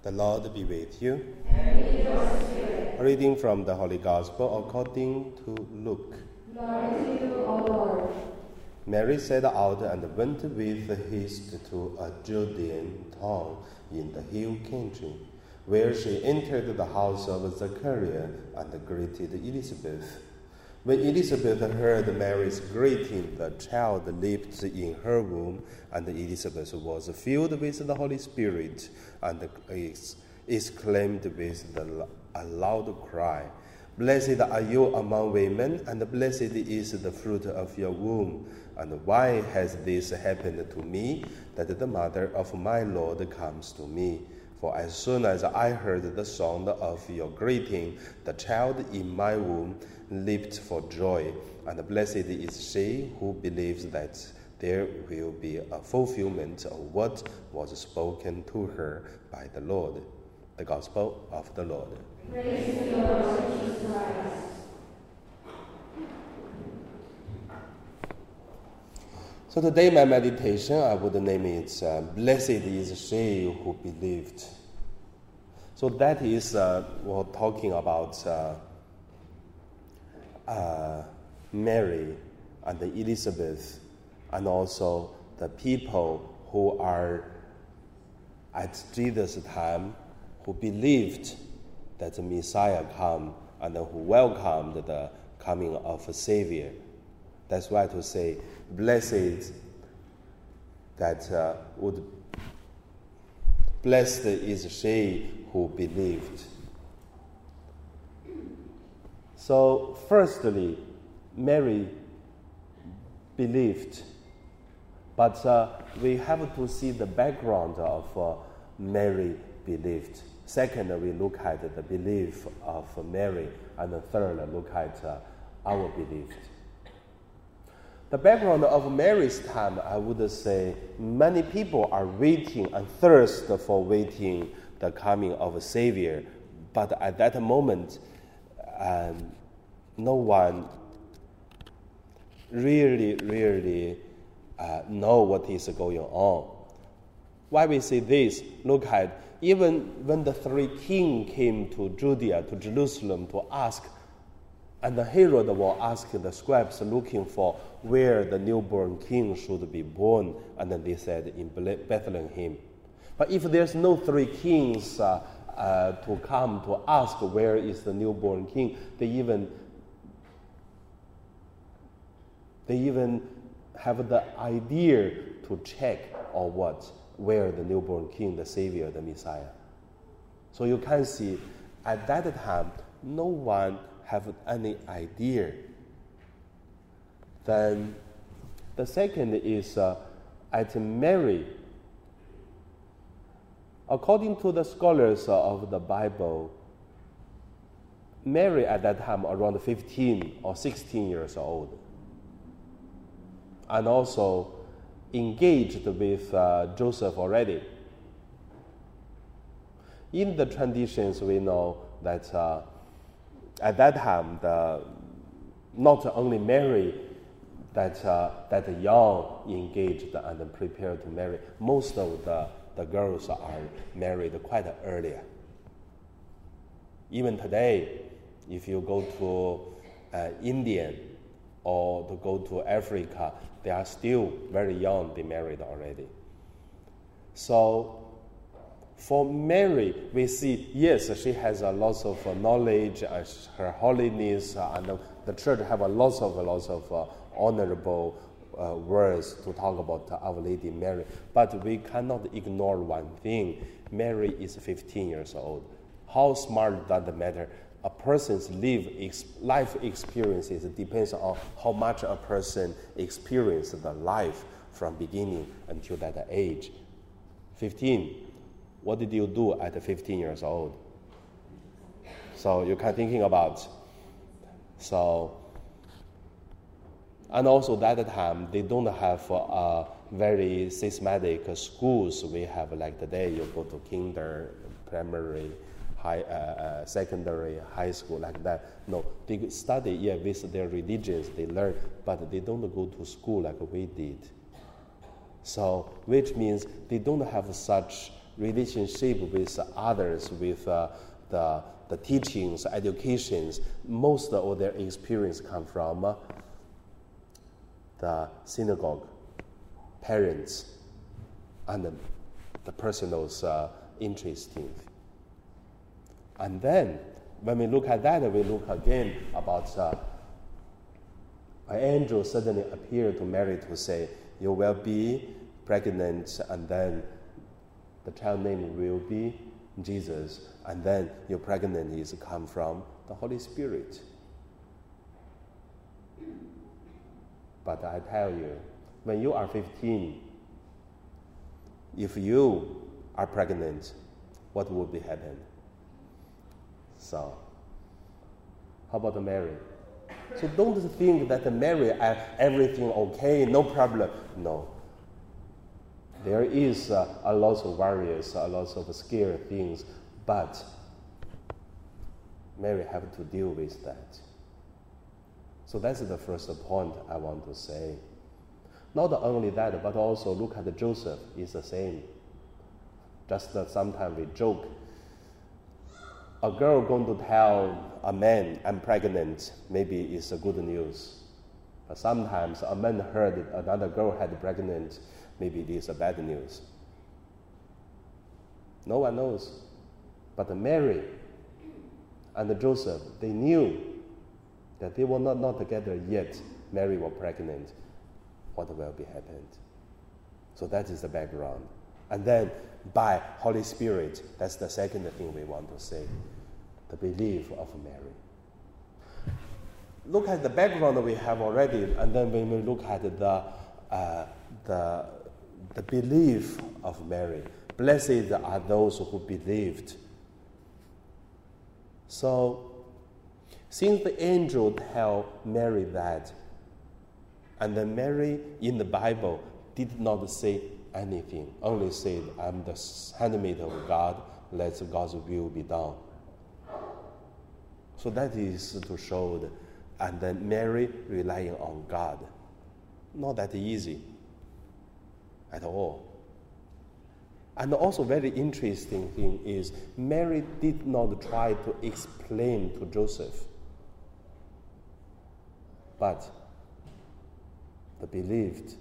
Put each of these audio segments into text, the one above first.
The Lord be with you. A reading from the Holy Gospel according to Luke. Glory to you, O Lord. Mary set out and went with haste to a Judean town in the hill country, where she entered the house of Zechariah and greeted Elizabeth. When Elizabeth heard Mary's greeting, the child leaped in her womb, and Elizabeth was filled with the Holy Spirit and ex- exclaimed with a loud cry, Blessed are you among women, and blessed is the fruit of your womb. And why has this happened to me, that the mother of my Lord comes to me? For as soon as I heard the sound of your greeting, the child in my womb leaped for joy. And blessed is she who believes that there will be a fulfillment of what was spoken to her by the Lord. The Gospel of the Lord. Praise to you, Lord Jesus Christ. So today, my meditation, I would name it uh, Blessed is she who believed. So that is uh, we're talking about uh, uh, Mary and the Elizabeth, and also the people who are at Jesus' time who believed that the Messiah come and who welcomed the coming of a Savior. That's why to say, blessed that uh, would blessed is she who believed. So, firstly, Mary believed, but uh, we have to see the background of uh, Mary believed. Second, we look at the belief of Mary, and third, look at uh, our belief. The background of Mary's time, I would say, many people are waiting and thirst for waiting the coming of a Savior, but at that moment, um, no one really, really uh, know what is going on. Why we say this? Look at even when the three kings came to Judea, to Jerusalem, to ask, and the Herod was asking the scribes looking for where the newborn king should be born, and then they said in Bethlehem. But if there's no three kings uh, uh, to come to ask where is the newborn king, they even they even have the idea to check or what where the newborn king, the savior, the Messiah. So you can see at that time no one have any idea. Then the second is uh, at Mary. According to the scholars of the Bible, Mary at that time around 15 or 16 years old. And also engaged with uh, Joseph already. In the traditions, we know that uh, at that time, the, not only Mary that, uh, that young engaged and prepared to marry, most of the, the girls are married quite earlier. Even today, if you go to uh, India or to go to Africa, they are still very young, they married already. So for Mary, we see, yes, she has a lot of uh, knowledge, uh, her holiness, uh, and the church have a lot of, a lot of honorable words to talk about Our Lady Mary. But we cannot ignore one thing. Mary is 15 years old. How smart does not matter? A person's life experiences depends on how much a person experienced the life from beginning until that age. 15 what did you do at 15 years old? So you can thinking about. So, and also that time they don't have uh, very systematic schools we have like today. You go to kinder, primary, high, uh, uh, secondary, high school like that. No, they study yeah with their religions they learn, but they don't go to school like we did. So, which means they don't have such relationship with others, with uh, the, the teachings, educations, most of their experience come from uh, the synagogue, parents, and the, the person's uh, interesting. And then, when we look at that, we look again about uh, an angel suddenly appeared to Mary to say, You will be pregnant, and then the child name will be Jesus, and then your pregnancy is come from the Holy Spirit. But I tell you, when you are 15, if you are pregnant, what will be happen? So, how about Mary? So don't think that Mary uh, everything okay, no problem. No. There is uh, a lot of worries, a lot of scary things, but Mary have to deal with that. So that's the first point I want to say. Not only that, but also look at Joseph is the same. Just that sometimes we joke. A girl going to tell a man, I'm pregnant, maybe it's a good news. Sometimes a man heard another girl had pregnant, maybe it is a bad news. No one knows. But Mary and Joseph, they knew that they were not, not together yet. Mary was pregnant. What will be happened? So that is the background. And then by Holy Spirit, that's the second thing we want to say the belief of Mary. Look at the background we have already, and then when we look at the, uh, the, the belief of Mary, blessed are those who believed. So, since the angel tell Mary that, and then Mary in the Bible did not say anything, only said, I'm the handmaid of God, let God's will be done. So that is to show, the, and then Mary relying on God. Not that easy at all. And also very interesting thing is Mary did not try to explain to Joseph. But the believed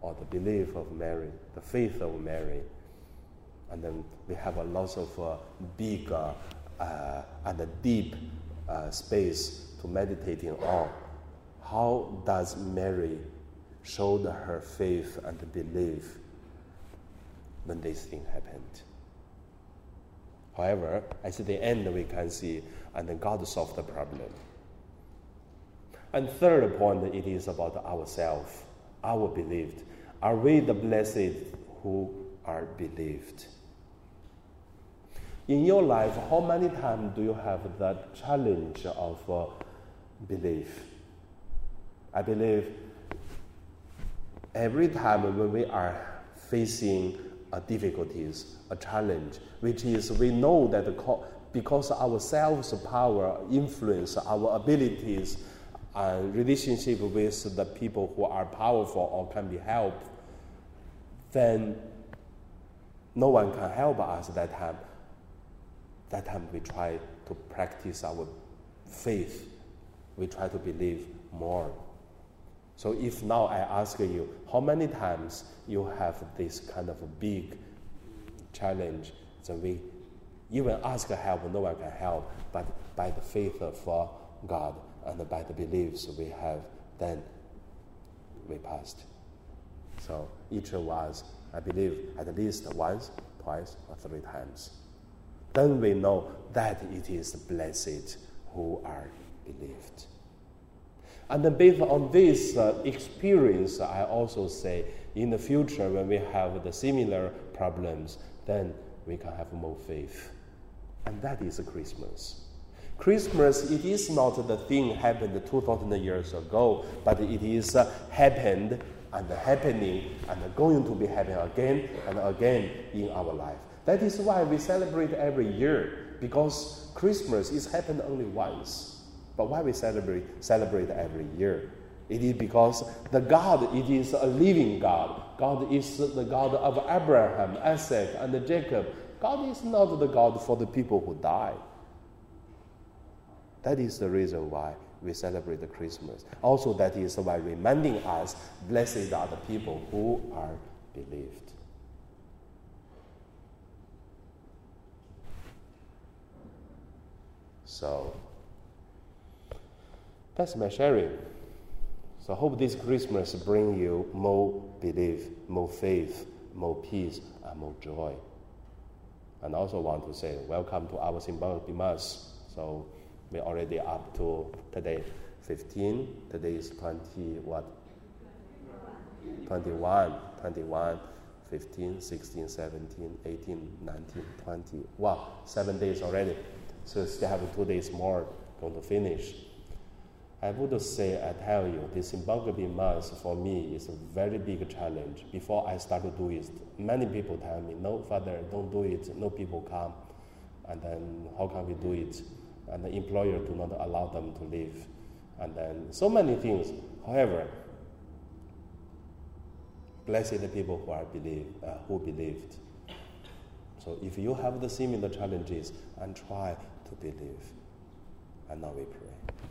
or the belief of Mary, the faith of Mary. And then we have a lot of uh, big uh, and a deep uh, space meditating on. How does Mary show her faith and belief when this thing happened? However, at the end we can see, and then God solved the problem. And third point, it is about ourselves, our believed. Are we the blessed who are believed? In your life, how many times do you have that challenge of uh, belief? I believe every time when we are facing a difficulties, a challenge, which is we know that because our self power, influence, our abilities, uh, relationship with the people who are powerful or can be helped, then no one can help us that time. That time we try to practice our faith. We try to believe more. So if now I ask you, how many times you have this kind of big challenge, then we even ask help, no one can help, but by the faith of God, and by the beliefs we have, then we passed. So each of us, I believe, at least once, twice, or three times. Then we know that it is blessed who are believed. And then based on this uh, experience, I also say in the future when we have the similar problems, then we can have more faith. And that is Christmas. Christmas, it is not the thing happened 2,000 years ago, but it is uh, happened and happening and going to be happening again and again in our life. That is why we celebrate every year, because Christmas is happened only once. But why we celebrate celebrate every year? It is because the God, it is a living God. God is the God of Abraham, Isaac, and Jacob. God is not the God for the people who die. That is the reason why we celebrate the Christmas. Also, that is why reminding us, blessed are the people who are believed. So, that's my sharing. So I hope this Christmas bring you more belief, more faith, more peace, and more joy. And I also want to say welcome to our symbolic Mass. So we're already up to today 15. Today is 20 what? 21, 21, 15, 16, 17, 18, 19, 20. Wow, seven days already. So still have two days more going to finish. I would say, I tell you, this symbolic Mass for me is a very big challenge. Before I start to do it, many people tell me, no, Father, don't do it. No people come. And then how can we do it? And the employer do not allow them to leave. And then so many things. However, blessed the people who are believe, uh, who believed. So if you have the similar challenges, and try to believe. And now we pray.